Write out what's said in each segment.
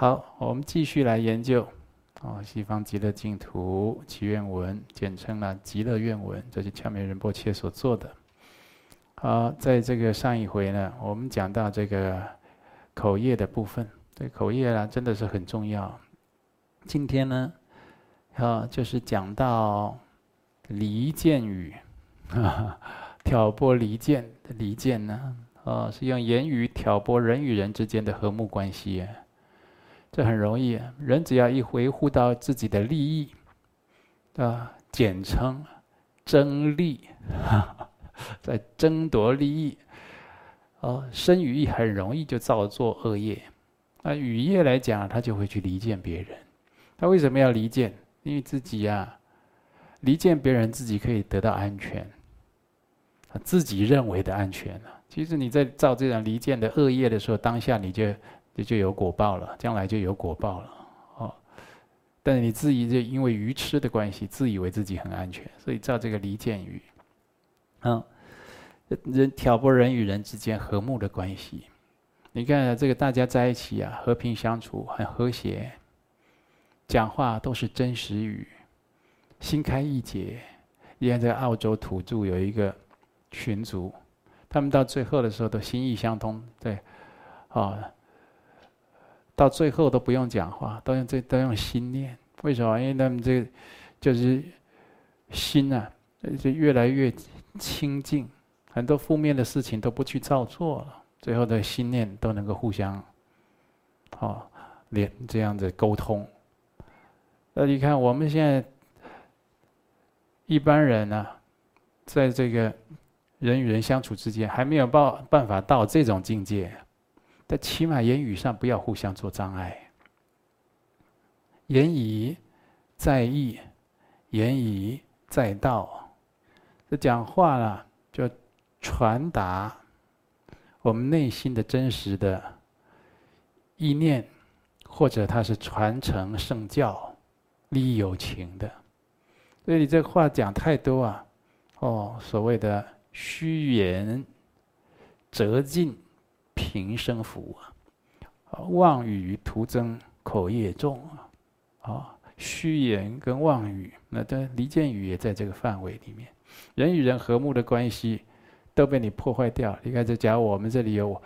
好，我们继续来研究。哦，西方极乐净土祈愿文，简称了极乐愿文，这是妙明仁波切所做的。好，在这个上一回呢，我们讲到这个口业的部分，这口业呢，真的是很重要。今天呢，啊，就是讲到离间语，挑拨离间离间呢，啊，是用言语挑拨人与人之间的和睦关系。这很容易，人只要一维护到自己的利益，啊，简称争利，在争夺利益，哦，身语意很容易就造作恶业。那语业来讲，他就会去离间别人。他为什么要离间？因为自己呀，离间别人，自己可以得到安全，自己认为的安全。其实你在造这种离间的恶业的时候，当下你就。就就有果报了，将来就有果报了，哦。但是你自己就因为愚痴的关系，自以为自己很安全，所以造这个离间语，嗯，人挑拨人与人之间和睦的关系。你看这个大家在一起啊，和平相处，很和谐，讲话都是真实语，心开意解。你看在澳洲土著有一个群族，他们到最后的时候都心意相通，对，哦。到最后都不用讲话，都用这都用心念。为什么？因为他们这就是心啊，就越来越清净，很多负面的事情都不去照做了。最后的心念都能够互相，哦，连这样子沟通。那你看我们现在一般人呢、在这个人与人相处之间，还没有办办法到这种境界。在起码言语上不要互相做障碍。言以在义，言以在道。这讲话了，就传达我们内心的真实的意念，或者它是传承圣教、利益有情的。所以你这话讲太多啊，哦，所谓的虚言折尽。平生福啊，啊妄语徒增口业重啊，啊，虚言跟妄语，那这离间语也在这个范围里面。人与人和睦的关系都被你破坏掉。你看，这假如我们这里有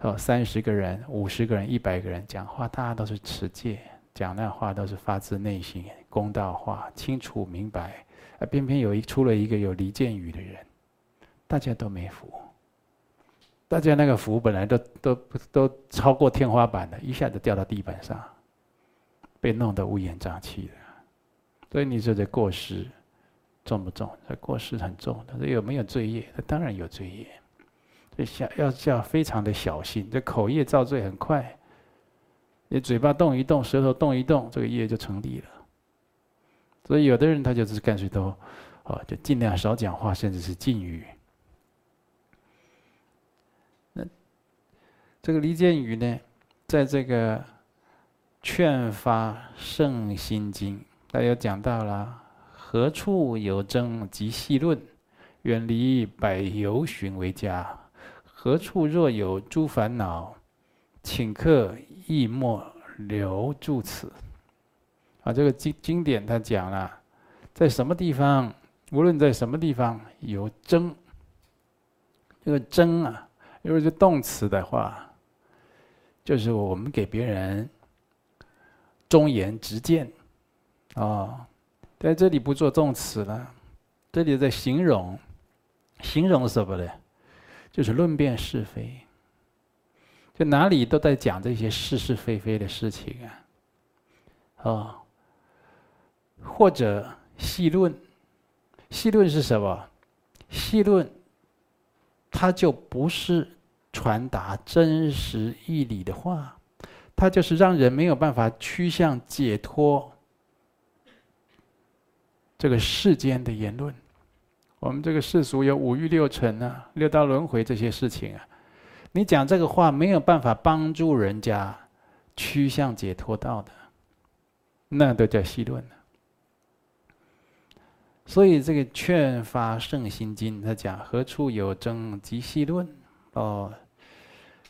哦三十个人、五十个人、一百个人讲话，大家都是持戒，讲那话都是发自内心、公道话、清楚明白，啊，偏偏有一出了一个有离间语的人，大家都没福。大家那个福本来都都都超过天花板了，一下子掉到地板上，被弄得乌烟瘴气的。所以你说这过失重不重？这过失很重他。这有没有罪业？他当然有罪业。所以小要要非常的小心。这口业造罪很快，你嘴巴动一动，舌头动一动，这个业就成立了。所以有的人他就是干脆都，哦，就尽量少讲话，甚至是禁语。这个离间语呢，在这个《劝发圣心经》，他有讲到了：何处有争，即细论；远离百由寻为佳。何处若有诸烦恼，请客亦莫留住此。啊，这个经经典他讲了，在什么地方，无论在什么地方有争，这个争啊，如果是动词的话。就是我们给别人忠言直谏，啊，在这里不做动词了，这里在形容，形容什么呢？就是论辩是非，就哪里都在讲这些是是非非的事情啊，啊，或者细论，细论是什么？细论，它就不是。传达真实义理的话，它就是让人没有办法趋向解脱。这个世间的言论，我们这个世俗有五欲六尘啊，六道轮回这些事情啊，你讲这个话没有办法帮助人家趋向解脱道的，那都叫戏论。所以这个《劝发圣心经》他讲何处有争，即戏论哦。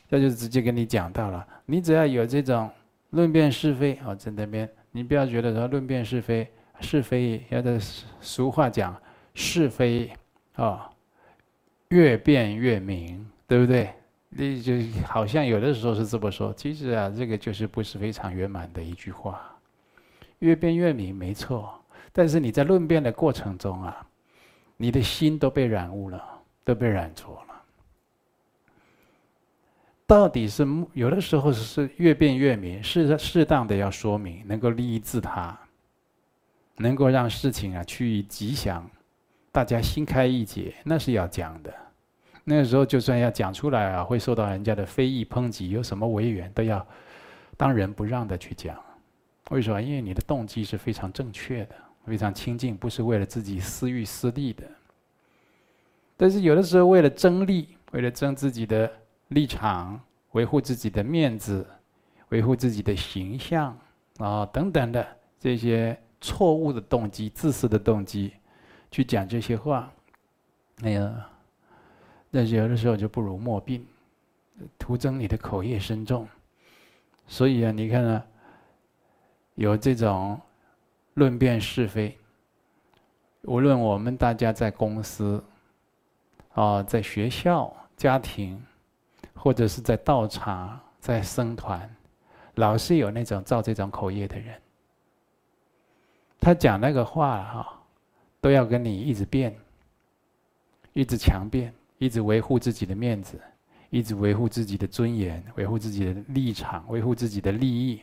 这就直接跟你讲到了，你只要有这种论辩是非啊，在那边你不要觉得说论辩是非，是非要的俗话讲是非啊，越辩越明，对不对？你就好像有的时候是这么说，其实啊，这个就是不是非常圆满的一句话。越辩越明，没错。但是你在论辩的过程中啊，你的心都被染污了，都被染浊了。到底是有的时候是越辩越明，适适当的要说明，能够利益自他，能够让事情啊趋于吉祥，大家心开意解，那是要讲的。那个时候，就算要讲出来啊，会受到人家的非议抨击，有什么违缘都要当仁不让的去讲。为什么？因为你的动机是非常正确的，非常清净，不是为了自己私欲私利的。但是有的时候，为了争利，为了争自己的立场，维护自己的面子，维护自己的形象啊等等的这些错误的动机、自私的动机，去讲这些话，哎呀。那有的时候就不如莫病，徒增你的口业深重。所以啊，你看啊，有这种论辩是非，无论我们大家在公司，啊，在学校、家庭，或者是在道场、在僧团，老是有那种造这种口业的人，他讲那个话哈，都要跟你一直辩，一直强辩。一直维护自己的面子，一直维护自己的尊严，维护自己的立场，维护自己的利益，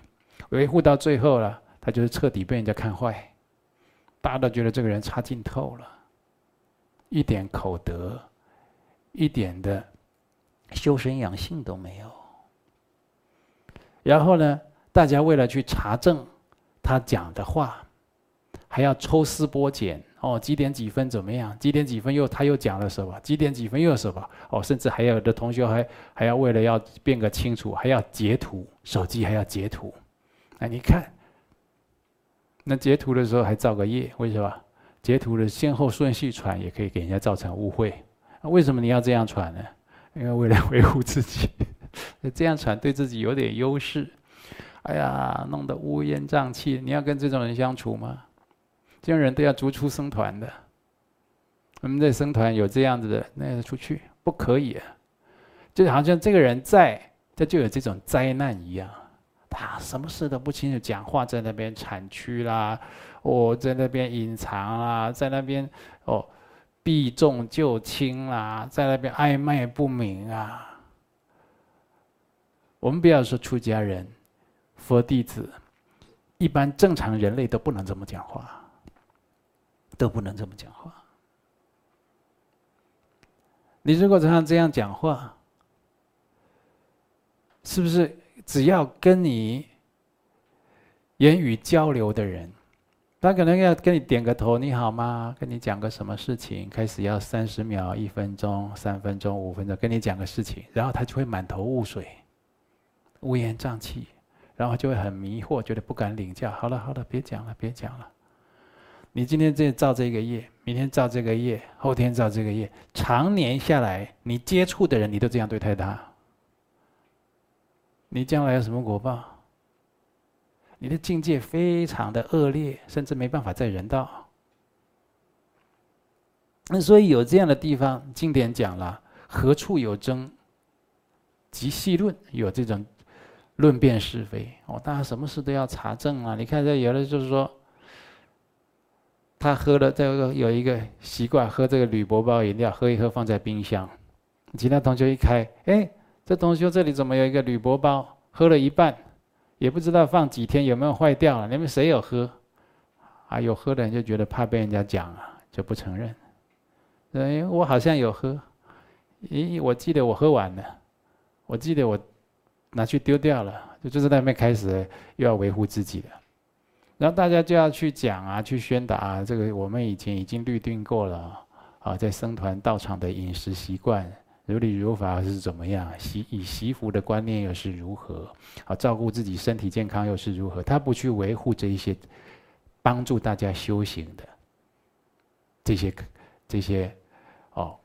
维护到最后了，他就是彻底被人家看坏，大家都觉得这个人差劲透了，一点口德，一点的修身养性都没有。然后呢，大家为了去查证他讲的话，还要抽丝剥茧。哦，几点几分怎么样？几点几分又他又讲了什么？几点几分又什么？哦，甚至还有的同学还还要为了要辨个清楚，还要截图，手机还要截图。那你看，那截图的时候还造个业，为什么？截图的先后顺序传也可以给人家造成误会。为什么你要这样传呢？因为为了维护自己，这样传对自己有点优势。哎呀，弄得乌烟瘴气，你要跟这种人相处吗？这样人都要逐出僧团的。我们在僧团有这样子的，那个出去不可以！就好像这个人在，他就有这种灾难一样。他什么事都不清楚，讲话在那边铲曲啦，哦，在那边隐藏啦，在那边哦避重就轻啦，在那边暧昧不明啊。我们不要说出家人，佛弟子，一般正常人类都不能这么讲话。都不能这么讲话。你如果常常这样讲话，是不是只要跟你言语交流的人，他可能要跟你点个头，你好吗？跟你讲个什么事情，开始要三十秒、一分钟、三分钟、五分钟，跟你讲个事情，然后他就会满头雾水、乌烟瘴气，然后就会很迷惑，觉得不敢领教。好了好了，别讲了，别讲了。你今天这造这个业，明天造这个业，后天造这个业，常年下来，你接触的人，你都这样对待他，你将来有什么果报？你的境界非常的恶劣，甚至没办法在人道。那所以有这样的地方，经典讲了，何处有争，即细论，有这种论辩是非。哦，大家什么事都要查证啊！你看这有的就是说。他喝了这个有一个习惯，喝这个铝箔包饮料，喝一喝放在冰箱。其他同学一开，哎，这同学这里怎么有一个铝箔包？喝了一半，也不知道放几天有没有坏掉了。你们谁有喝？啊，有喝的人就觉得怕被人家讲啊，就不承认。哎，我好像有喝，咦，我记得我喝完了，我记得我拿去丢掉了，就就是在那边开始又要维护自己了。然后大家就要去讲啊，去宣达啊，这个我们以前已经律定过了啊，在僧团道场的饮食习惯，如理如法是怎么样？习以习福的观念又是如何？啊，照顾自己身体健康又是如何？他不去维护这一些帮助大家修行的这些这些哦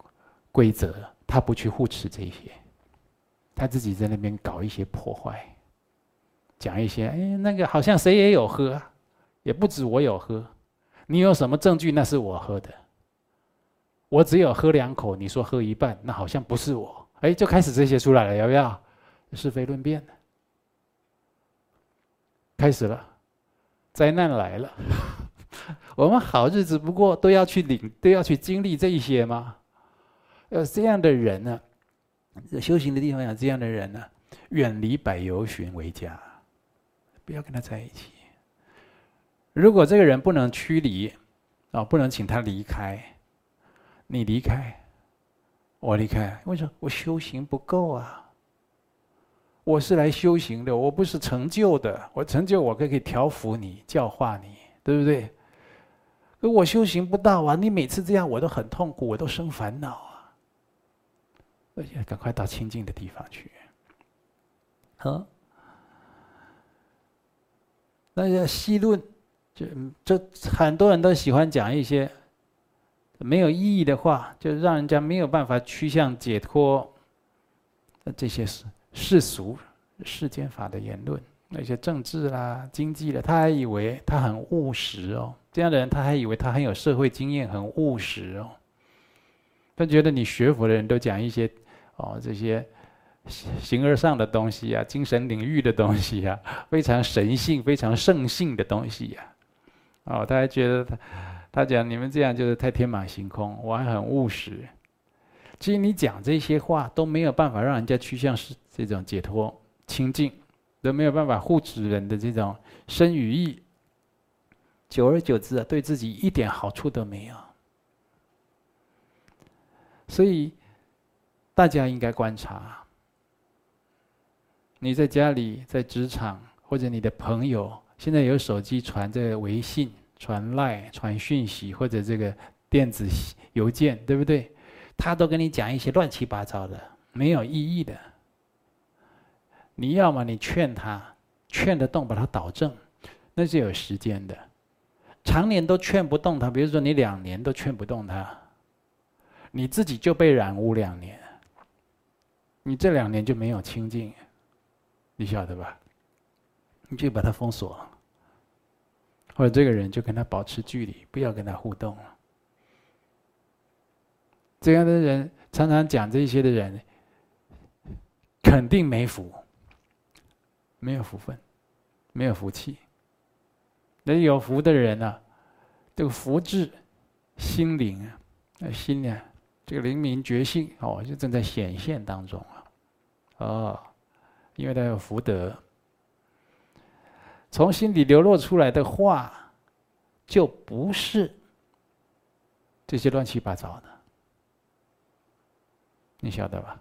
规则，他不去护持这些，他自己在那边搞一些破坏，讲一些，哎，那个好像谁也有喝，也不止我有喝，你有什么证据？那是我喝的，我只有喝两口，你说喝一半，那好像不是我，哎，就开始这些出来了，要不要？是非论辩，开始了，灾难来了，我们好日子不过都要去领，都要去经历这一些吗？要这样的人呢？修行的地方有这样的人呢？远离百由旬为佳，不要跟他在一起。如果这个人不能驱离，啊，不能请他离开，你离开，我离开，为什么？我修行不够啊！我是来修行的，我不是成就的。我成就，我可以调伏你、教化你，对不对？可我修行不到啊！你每次这样，我都很痛苦，我都生烦恼啊！而且赶快到清净的地方去。好，那些西论，就就很多人都喜欢讲一些没有意义的话，就让人家没有办法趋向解脱。那这些世。世俗、世间法的言论，那些政治啦、经济的，他还以为他很务实哦。这样的人，他还以为他很有社会经验，很务实哦。他觉得你学佛的人都讲一些哦，这些形而上的东西啊，精神领域的东西啊，非常神性、非常圣性的东西呀。哦，他还觉得他他讲你们这样就是太天马行空，我还很务实。其实你讲这些话都没有办法让人家趋向是。这种解脱清净都没有办法护持人的这种身与意，久而久之啊，对自己一点好处都没有。所以大家应该观察，你在家里、在职场或者你的朋友，现在有手机传这微信、传赖、传讯息或者这个电子邮件，对不对？他都跟你讲一些乱七八糟的、没有意义的。你要么你劝他，劝得动，把他导正，那是有时间的。常年都劝不动他，比如说你两年都劝不动他，你自己就被染污两年，你这两年就没有清净，你晓得吧？你就把他封锁，或者这个人就跟他保持距离，不要跟他互动了。这样的人常常讲这些的人，肯定没福。没有福分，没有福气。那有福的人呢、啊？这个福智、心灵啊，心呢，这个灵明觉性哦，就正在显现当中啊。哦，因为他有福德，从心底流露出来的话，就不是这些乱七八糟的。你晓得吧？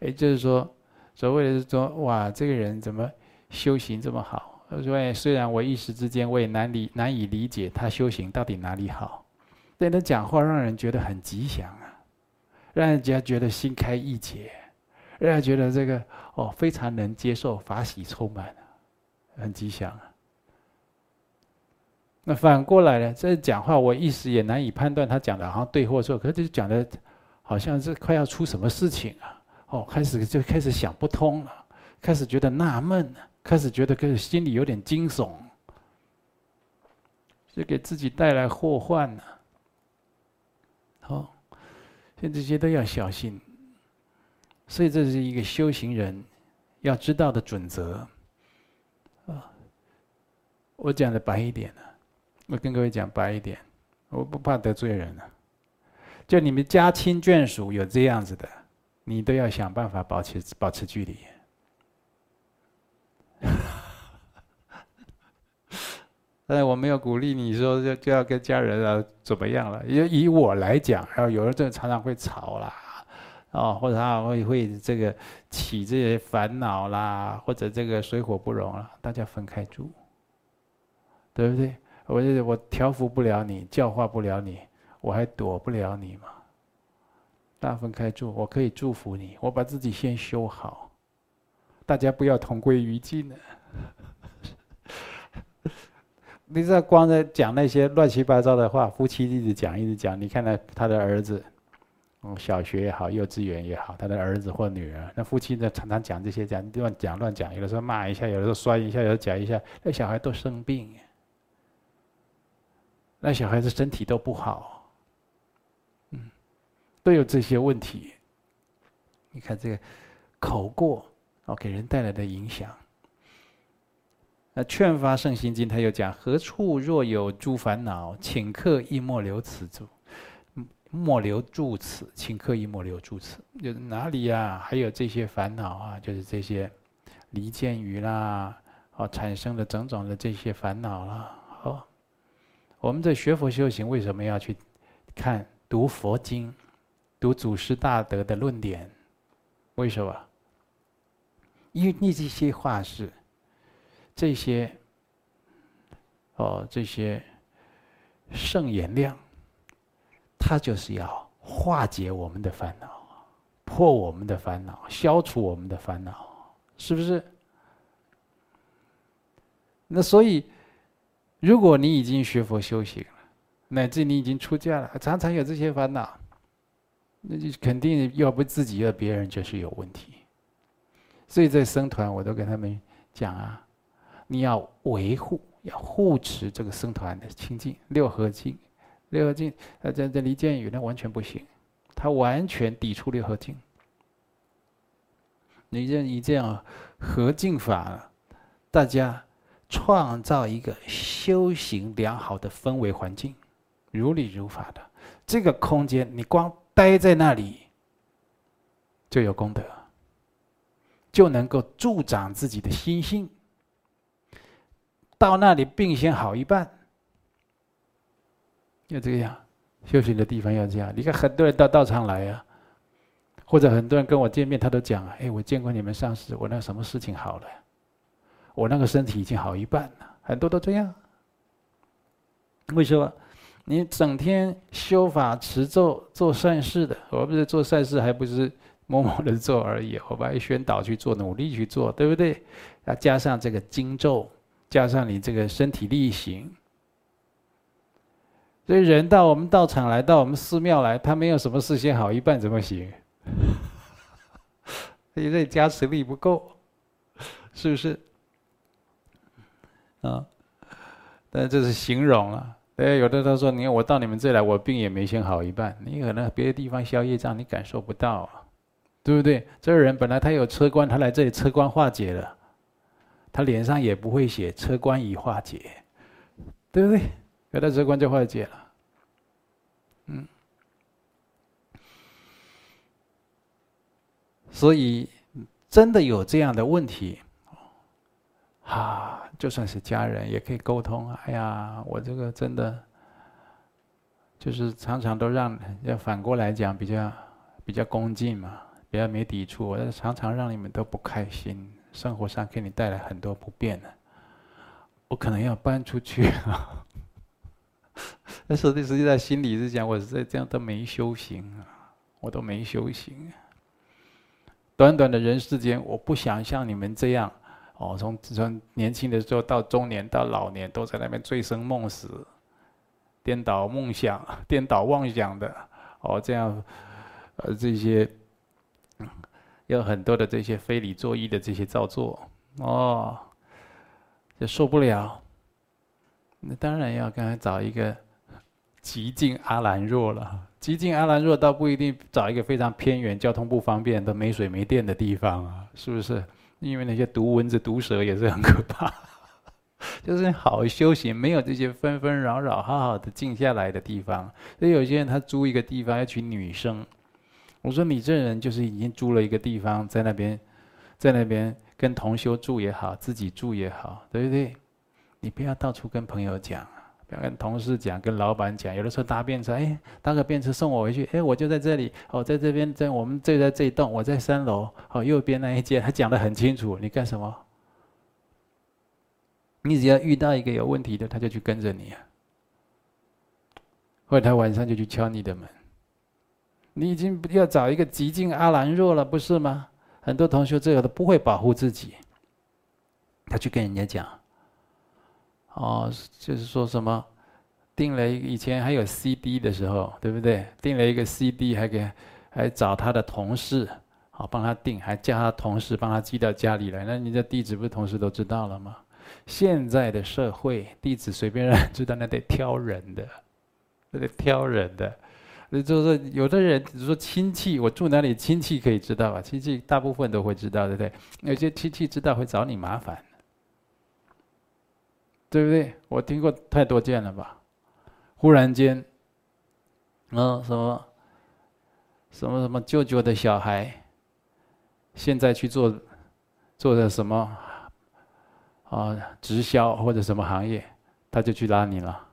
也就是说。所谓的是说，哇，这个人怎么修行这么好？所以虽然我一时之间我也难理难以理解他修行到底哪里好，但他讲话让人觉得很吉祥啊，让人家觉得心开意解，让人觉得这个哦非常能接受，法喜充满，很吉祥啊。那反过来呢，这讲话我一时也难以判断他讲的好像对或错，可是就讲的好像是快要出什么事情啊。哦，开始就开始想不通了，开始觉得纳闷了，开始觉得开始心里有点惊悚，就给自己带来祸患了。好，像这些都要小心，所以这是一个修行人要知道的准则。啊，我讲的白一点呢，我跟各位讲白一点，我不怕得罪人了。就你们家亲眷属有这样子的。你都要想办法保持保持距离。但我没有鼓励你说就就要跟家人啊怎么样了。以以我来讲，然后有人这常常会吵啦，哦，或者他会会这个起这些烦恼啦，或者这个水火不容了，大家分开住，对不对？我我调服不了你，教化不了你，我还躲不了你吗？大分开住，我可以祝福你。我把自己先修好，大家不要同归于尽了。你知道，光在讲那些乱七八糟的话，夫妻一直讲一直讲。你看他他的儿子，嗯，小学也好，幼稚园也好，他的儿子或女儿，那夫妻呢常常讲这些讲乱讲乱讲，有的时候骂一下，有的时候摔一下，有的讲一下，那小孩都生病，那小孩子身体都不好，嗯，都有这些问题。你看这个口过哦，给人带来的影响。那《劝发圣心经》他又讲：何处若有诸烦恼，请客亦莫留此住。莫留住此，请客亦莫留住此，就是哪里呀、还有这些烦恼啊，就是这些离间语啦，哦，产生的种种的这些烦恼啦。哦，我们在学佛修行，为什么要去看读佛经，读祖师大德的论点？为什么？因为那这些话是这些哦，这些圣言量。他就是要化解我们的烦恼，破我们的烦恼，消除我们的烦恼，是不是？那所以，如果你已经学佛修行了，乃至你已经出家了，常常有这些烦恼，那就肯定要不自己要别人就是有问题。所以在僧团，我都跟他们讲啊，你要维护，要护持这个僧团的清净，六合敬。六合敬，啊，这这离间语那完全不行，他完全抵触六合敬。你这你这样合敬法，大家创造一个修行良好的氛围环境，如理如法的这个空间，你光待在那里就有功德，就能够助长自己的心性。到那里病先好一半。要这样，修行的地方要这样。你看很多人到道场来啊，或者很多人跟我见面，他都讲：“哎，我见过你们上师，我那什么事情好了，我那个身体已经好一半了。”很多都这样。为什么？你整天修法持咒做善事的，我不是做善事，还不是默默的做而已，我把你宣导去做，努力去做，对不对？啊，加上这个经咒，加上你这个身体力行。所以人到我们道场来，到我们寺庙来，他没有什么事先好一半怎么行？因为加持力不够，是不是？啊，但这是形容啊。哎，有的他说：“你看我到你们这来，我病也没先好一半。你可能别的地方消业障，你感受不到啊，对不对？这个人本来他有车关，他来这里车关化解了，他脸上也不会写车关已化解，对不对？”给他这关就化解了，嗯，所以真的有这样的问题，啊，就算是家人也可以沟通。哎呀，我这个真的就是常常都让要反过来讲，比较比较恭敬嘛，比较没抵触。我常常让你们都不开心，生活上给你带来很多不便的，我可能要搬出去啊。那实际实际在心里是讲，我是这样都没修行啊，我都没修行啊。短短的人世间，我不想像你们这样，哦，从从年轻的时候到中年到老年，都在那边醉生梦死、颠倒梦想、颠倒妄想的，哦，这样，呃，这些，有很多的这些非礼作意的这些造作，哦，就受不了。那当然要刚才找一个极静阿兰若了。极静阿兰若倒不一定找一个非常偏远、交通不方便、都没水没电的地方啊，是不是？因为那些毒蚊子、毒蛇也是很可怕。就是好修行，没有这些纷纷扰扰，好好的静下来的地方。所以有些人他租一个地方要娶女生，我说你这人就是已经租了一个地方，在那边，在那边跟同修住也好，自己住也好，对不对？你不要到处跟朋友讲，不要跟同事讲，跟老板讲。有的时候搭便车，哎，搭个便车送我回去，哎，我就在这里，哦，在这边，在我们就在这一栋，我在三楼，哦，右边那一间，他讲得很清楚。你干什么？你只要遇到一个有问题的，他就去跟着你啊，或者他晚上就去敲你的门。你已经要找一个极尽阿兰若了，不是吗？很多同学这个都不会保护自己，他去跟人家讲。哦，就是说什么，订了一个以前还有 CD 的时候，对不对？订了一个 CD，还给还找他的同事，好帮他订，还叫他同事帮他寄到家里来。那你的地址不是同事都知道了吗？现在的社会，地址随便让人知道，那得挑人的，那得挑人的。那就是说，有的人比如说亲戚，我住哪里，亲戚可以知道吧？亲戚大部分都会知道，对不对？有些亲戚知道会找你麻烦，对不对？我听过太多件了吧？忽然间，嗯，什么，什么什么舅舅的小孩，现在去做做的什么啊直销或者什么行业，他就去拉你了。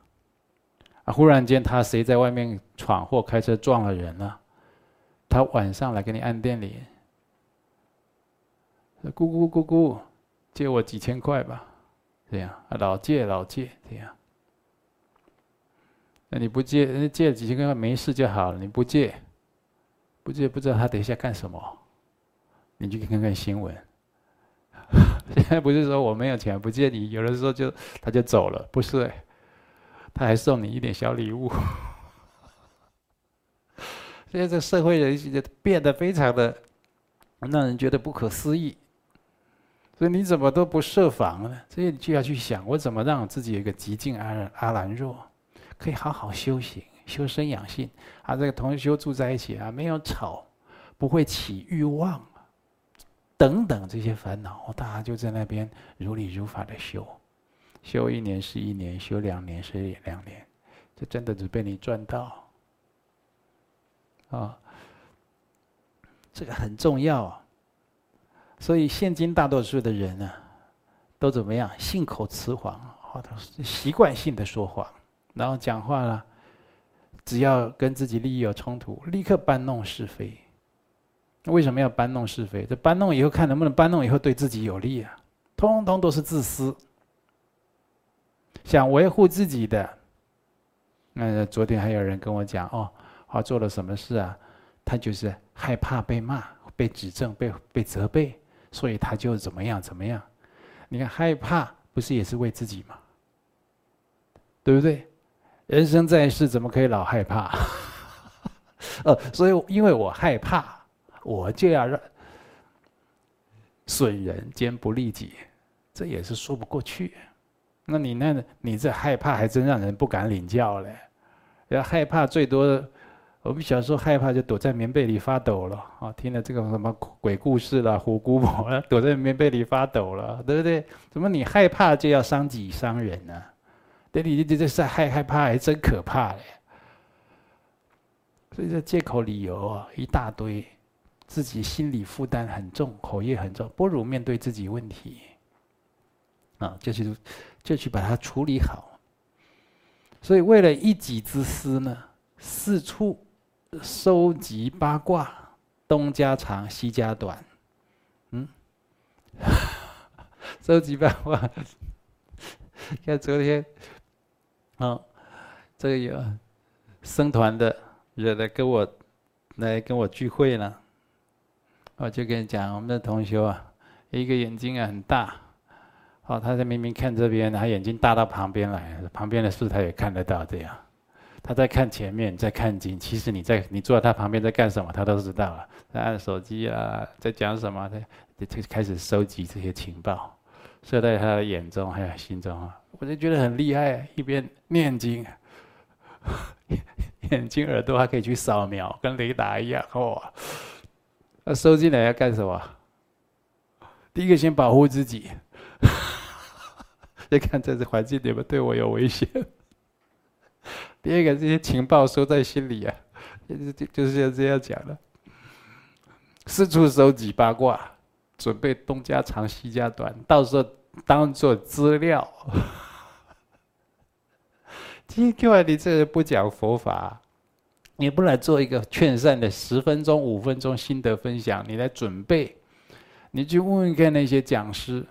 啊！忽然间，他谁在外面闯祸，开车撞了人了？他晚上来给你按电铃，姑姑姑姑，借我几千块吧，这样，老借老借这样。那你不借，人家借几千块没事就好了。你不借，不借不知道他等一下干什么，你去看看新闻。现在不是说我没有钱不借你，有的时候就他就走了，不是。他还送你一点小礼物，现在这社会人变得非常的让人觉得不可思议，所以你怎么都不设防呢？所以你就要去想，我怎么让自己有一个极静阿阿兰若，可以好好修行、修身养性啊？这个同修住在一起啊，没有吵，不会起欲望，等等这些烦恼，大家就在那边如理如法的修。修一年是一年，修两年是两年，这真的只被你赚到啊！这个很重要啊。所以现今大多数的人呢，都怎么样？信口雌黄，或者是习惯性的说谎，然后讲话了，只要跟自己利益有冲突，立刻搬弄是非。为什么要搬弄是非？这搬弄以后，看能不能搬弄以后对自己有利啊？通通都是自私。想维护自己的，那昨天还有人跟我讲哦，他做了什么事啊？他就是害怕被骂、被指正、被被责备，所以他就怎么样怎么样。你看害怕不是也是为自己吗？对不对？人生在世怎么可以老害怕？呃，所以因为我害怕，我就要让损人兼不利己，这也是说不过去。那你那，你这害怕还真让人不敢领教嘞。要害怕最多，我们小时候害怕就躲在棉被里发抖了啊！听了这个什么鬼故事了，虎姑婆躲在棉被里发抖了，对不对？怎么你害怕就要伤己伤人呢？对，你这这是害害怕还真可怕嘞。所以这借口理由啊一大堆，自己心理负担很重，口业很重，不如面对自己问题啊，就是。就去把它处理好。所以为了一己之私呢，四处收集八卦，东家长西家短，嗯，收集八卦。看昨天，啊，这个有僧团的人来跟我来跟我聚会了，我就跟你讲，我们的同学啊，一个眼睛啊很大。哦，他在明明看这边，他眼睛大到旁边来，旁边的事他也看得到。这样，他在看前面，在看经。其实你在你坐在他旁边在干什么，他都知道了。在按手机啊，在讲什么，他就开始收集这些情报，射在他的眼中还有心中啊。我就觉得很厉害，一边念经，眼睛耳朵还可以去扫描，跟雷达一样。哦，那收进来要干什么？第一个先保护自己。再看这个环境里面对我有危险。第二个，这些情报收在心里啊，就就是这样讲的。四处收集八卦，准备东家长西家短，到时候当做资料。今天你这个不讲佛法，你不来做一个劝善的十分钟、五分钟心得分享，你来准备，你去问问看那些讲师。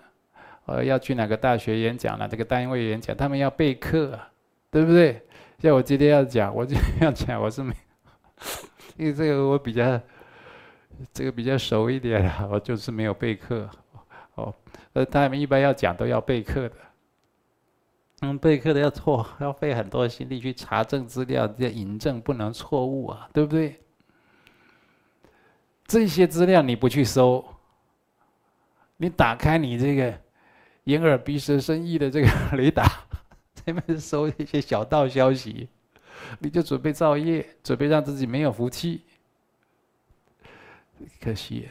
呃，要去哪个大学演讲了？这个单位演讲，他们要备课，对不对？像我今天要讲，我今天要讲，我是没，因为这个我比较，这个比较熟一点，我就是没有备课。哦，呃，他们一般要讲都要备课的，嗯，备课的要错，要费很多心力去查证资料，要引证不能错误啊，对不对？这些资料你不去搜，你打开你这个眼耳鼻舌身意的这个 雷达，这边搜一些小道消息，你就准备造业，准备让自己没有福气。可惜，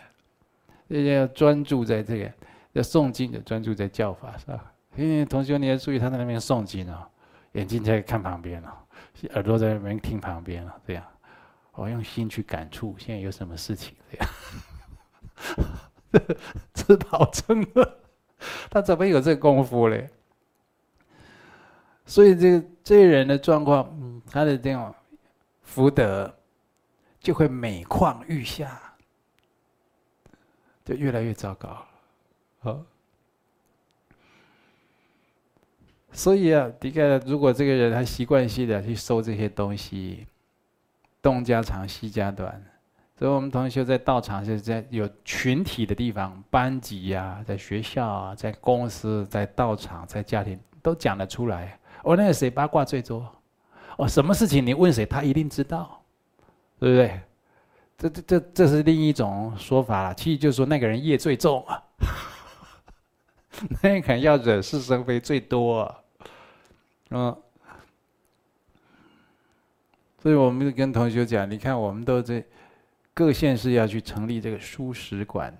人家要专注在这个，要诵经的专注在教法上。因为同学你要注意，他在那边诵经啊，眼睛在看旁边啊，耳朵在那边听旁边啊，这样。我用心去感触，现在有什么事情这样？吃饱撑饿，他怎么有这功夫嘞？所以这个这个人的状况，他的这种福德就会每况愈下，就越来越糟糕。好，所以啊，你看，如果这个人他习惯性的去收这些东西。东家长西家短，所以我们同学在道场是在有群体的地方，班级呀、啊，在学校啊，在公司，在道场，在家庭都讲得出来。哦，那个谁八卦最多？哦，什么事情你问谁，他一定知道，对不对？这这这这是另一种说法了。其实就是说那个人业最重啊，那个人要惹是生非最多啊，嗯。所以我们就跟同学讲，你看，我们都在各县市要去成立这个蔬食馆，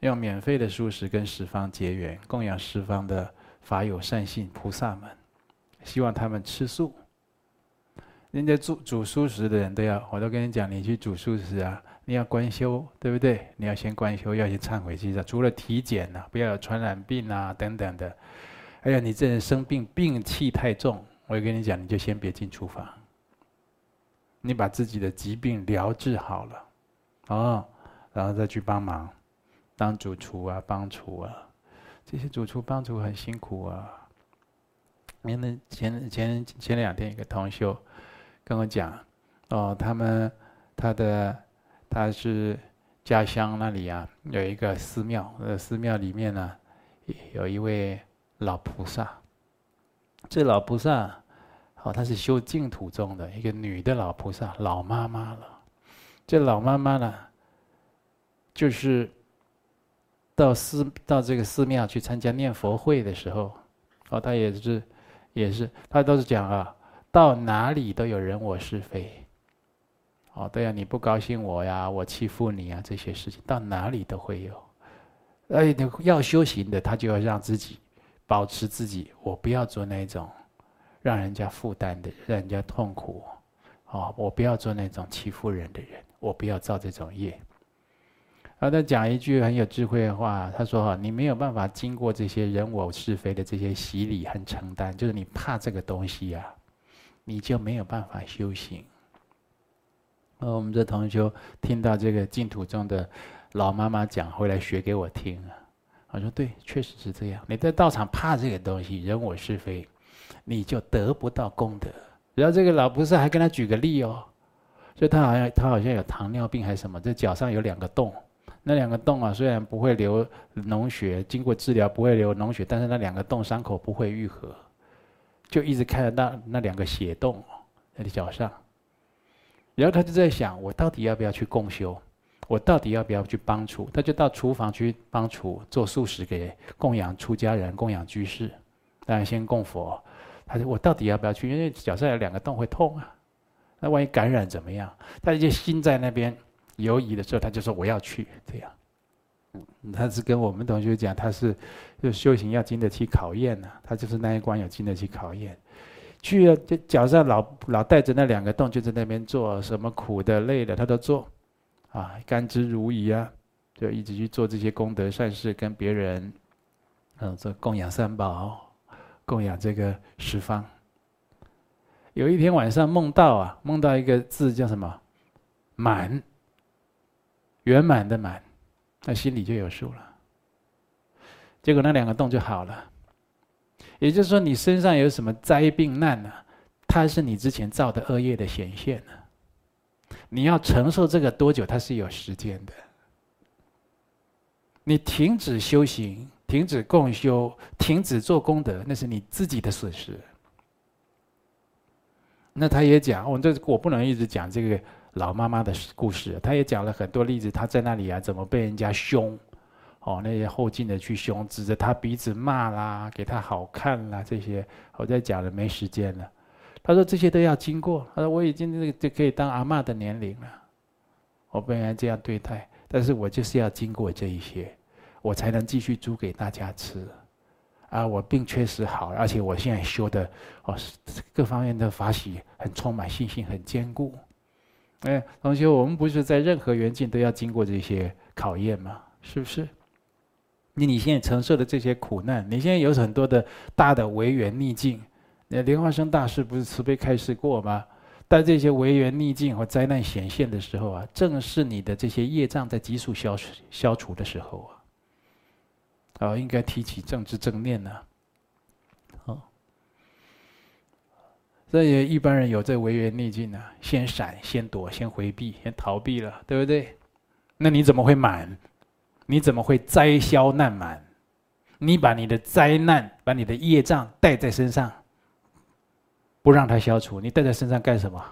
用免费的蔬食跟十方结缘，供养十方的法友善信菩萨们，希望他们吃素。人家煮煮蔬食的人都要，我都跟你讲，你去煮蔬食啊，你要观修，对不对？你要先观修，要先忏悔去的。除了体检呐、啊，不要有传染病啊等等的。哎呀，你这人生病，病气太重，我也跟你讲，你就先别进厨房。你把自己的疾病疗治好了，哦，然后再去帮忙，当主厨啊，帮厨啊，这些主厨帮厨很辛苦啊。因为前前前两天一个同修跟我讲，哦，他们他的他是家乡那里啊，有一个寺庙，呃，寺庙里面呢，有一位老菩萨，这老菩萨。哦，她是修净土宗的一个女的老菩萨，老妈妈了。这老妈妈呢，就是到寺到这个寺庙去参加念佛会的时候，哦，她也是，也是，他都是讲啊，到哪里都有人我是非。哦，对呀，你不高兴我呀，我欺负你啊，这些事情到哪里都会有。哎，你要修行的，他就要让自己保持自己，我不要做那种。让人家负担的，让人家痛苦，哦，我不要做那种欺负人的人，我不要造这种业。然后他讲一句很有智慧的话，他说：“哈，你没有办法经过这些人我是非的这些洗礼和承担，就是你怕这个东西呀，你就没有办法修行。”呃，我们这同学听到这个净土宗的老妈妈讲，回来学给我听啊。我说：“对，确实是这样。你在道场怕这个东西，人我是非。”你就得不到功德。然后这个老菩萨还跟他举个例哦，就他好像他好像有糖尿病还是什么，这脚上有两个洞，那两个洞啊虽然不会流脓血，经过治疗不会流脓血，但是那两个洞伤口不会愈合，就一直看得到那两个血洞在你脚上。然后他就在想，我到底要不要去共修？我到底要不要去帮厨？他就到厨房去帮厨做素食给供养出家人、供养居士，当然先供佛。他说：“我到底要不要去？因为脚上有两个洞会痛啊，那万一感染怎么样？”他就心在那边犹疑的时候，他就说：“我要去。”这样，嗯，他是跟我们同学讲，他是就修行要经得起考验呐，他就是那一关有经得起考验。去了，就脚上老老带着那两个洞，就在那边做什么苦的累的，他都做，啊，甘之如饴啊，就一直去做这些功德善事，跟别人，嗯，做供养三宝。供养这个十方。有一天晚上梦到啊，梦到一个字叫什么？满，圆满的满，那心里就有数了。结果那两个洞就好了。也就是说，你身上有什么灾病难呢？它是你之前造的恶业的显现呢。你要承受这个多久？它是有时间的。你停止修行。停止共修，停止做功德，那是你自己的损失。那他也讲，我这我不能一直讲这个老妈妈的故事，他也讲了很多例子，他在那里啊，怎么被人家凶，哦，那些后进的去凶，指着他鼻子骂啦，给他好看啦，这些我在讲了没时间了。他说这些都要经过，他说我已经这个就可以当阿嬷的年龄了，我被人这样对待，但是我就是要经过这一些，我才能继续煮给大家吃。啊，我病确实好，而且我现在修的哦，各方面的法喜很充满信心，很坚固。哎，同学，我们不是在任何缘境都要经过这些考验吗？是不是？你你现在承受的这些苦难，你现在有很多的大的违缘逆境。那莲花生大师不是慈悲开示过吗？当这些违缘逆境和灾难显现的时候啊，正是你的这些业障在急速消除消除的时候啊。啊，应该提起正知正念呢。所以一般人有这违缘逆境呢，先闪、先躲、先回避、先逃避了，对不对？那你怎么会满？你怎么会灾消难满？你把你的灾难、把你的业障带在身上，不让它消除，你带在身上干什么？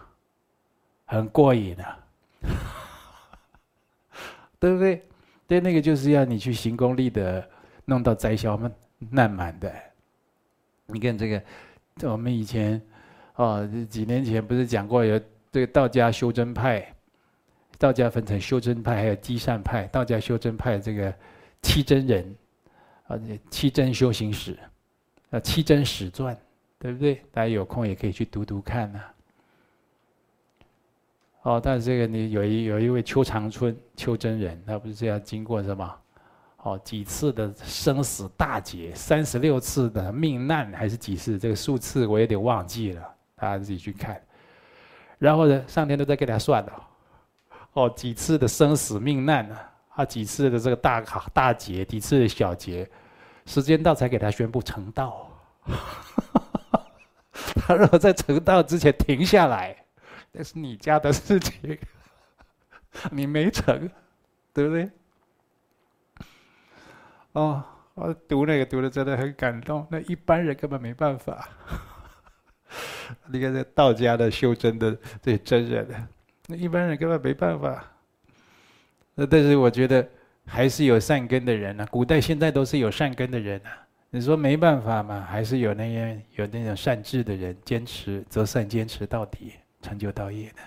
很过瘾啊，对不对？对，那个就是要你去行功立德。弄到灾消难满的，你看这个，我们以前，哦，几年前不是讲过有这个道家修真派，道家分成修真派还有积善派，道家修真派这个七真人，啊，七真修行史，啊，七真史传，对不对？大家有空也可以去读读看呐。哦，但是这个你有一有一位邱长春邱真人，他不是这样经过什么？哦，几次的生死大劫，三十六次的命难，还是几次？这个数字我有点忘记了，大家自己去看。然后呢，上天都在给他算了，哦，几次的生死命难啊，啊，几次的这个大卡大劫，几次的小劫，时间到才给他宣布成道。他如果在成道之前停下来，那是你家的事情，你没成，对不对？哦，我读那个读的真的很感动，那一般人根本没办法。你看这道家的修真的这些真人，那一般人根本没办法。那但是我觉得还是有善根的人呢、啊，古代现在都是有善根的人啊。你说没办法嘛？还是有那些有那种善智的人，坚持择善坚持到底，成就道业的。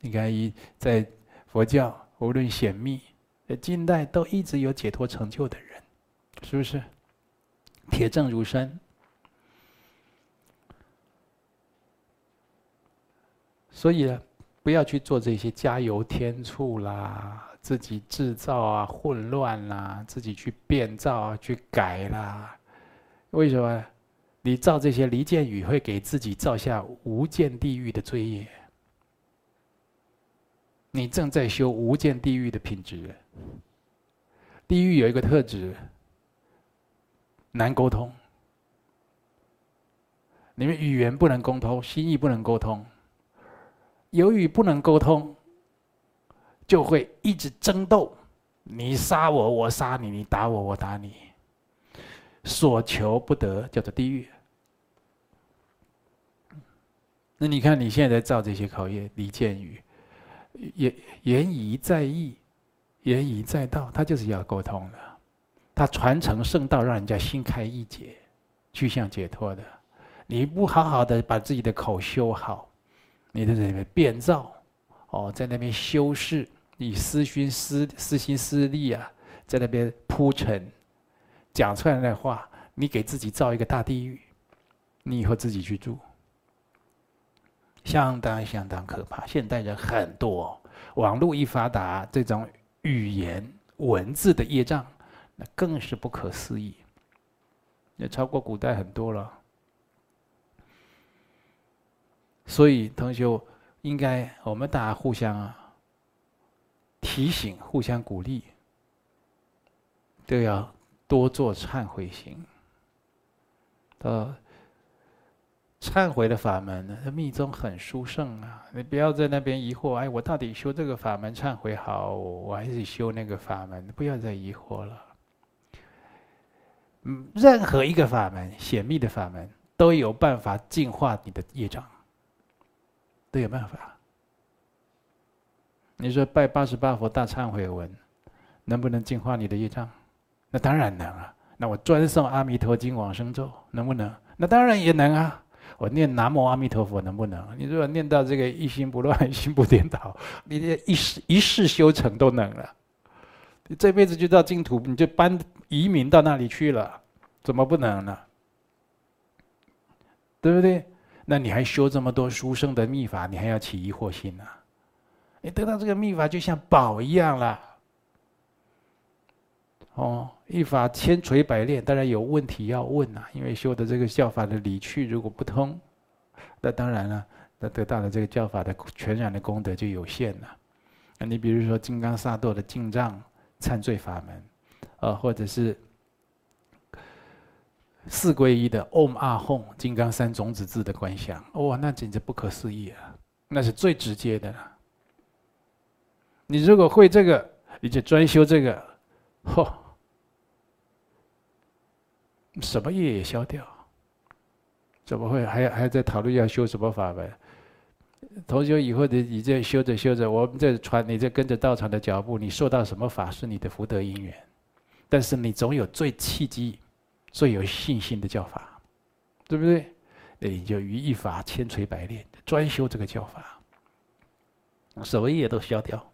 你看一在佛教，无论显密。在近代都一直有解脱成就的人，是不是？铁证如山。所以呢，不要去做这些加油添醋啦，自己制造啊混乱啦，自己去变造啊去改啦。为什么？你造这些离间语，会给自己造下无间地狱的罪业。你正在修无间地狱的品质。地狱有一个特质，难沟通。你们语言不能沟通，心意不能沟通。由于不能沟通，就会一直争斗。你杀我，我杀你；你打我，我打你。所求不得，叫做地狱。那你看，你现在造这些考验，离间语。言言疑在义，言疑在道，他就是要沟通的。他传承圣道，让人家心开意解，趋向解脱的。你不好好的把自己的口修好，你在那边变造，哦，在那边修饰，以私心私私心私利啊，在那边铺陈，讲出来的话，你给自己造一个大地狱，你以后自己去住。相当相当可怕，现代人很多，网络一发达，这种语言文字的业障，那更是不可思议，也超过古代很多了。所以同学应该我们大家互相提醒，互相鼓励，都要多做忏悔行，呃。忏悔的法门呢，密宗很殊胜啊！你不要在那边疑惑，哎，我到底修这个法门忏悔好，我还是修那个法门？不要再疑惑了。嗯，任何一个法门，显密的法门，都有办法净化你的业障，都有办法。你说拜八十八佛大忏悔文，能不能净化你的业障？那当然能啊。那我专诵阿弥陀经往生咒，能不能？那当然也能啊。我念南无阿弥陀佛，能不能？你如果念到这个一心不乱、心不颠倒，你这一世一世修成都能了。你这辈子就到净土，你就搬移民到那里去了，怎么不能呢？对不对？那你还修这么多殊胜的秘法，你还要起疑惑心呢？你得到这个秘法就像宝一样了。哦，一法千锤百炼，当然有问题要问呐。因为修的这个教法的理趣如果不通，那当然了，那得到的这个教法的全然的功德就有限了。那你比如说金刚萨埵的净障忏罪法门，啊，或者是四皈依的嗡阿吽金刚三种子字的观想，哇，那简直不可思议啊！那是最直接的了。你如果会这个，你就专修这个，嚯！什么业也消掉，怎么会还还在讨论要修什么法门？同修以后的你这修着修着，我们这传，你这跟着道场的脚步，你受到什么法是你的福德因缘，但是你总有最契机、最有信心的教法，对不对？那你就于一法千锤百炼，专修这个教法，什么业都消掉。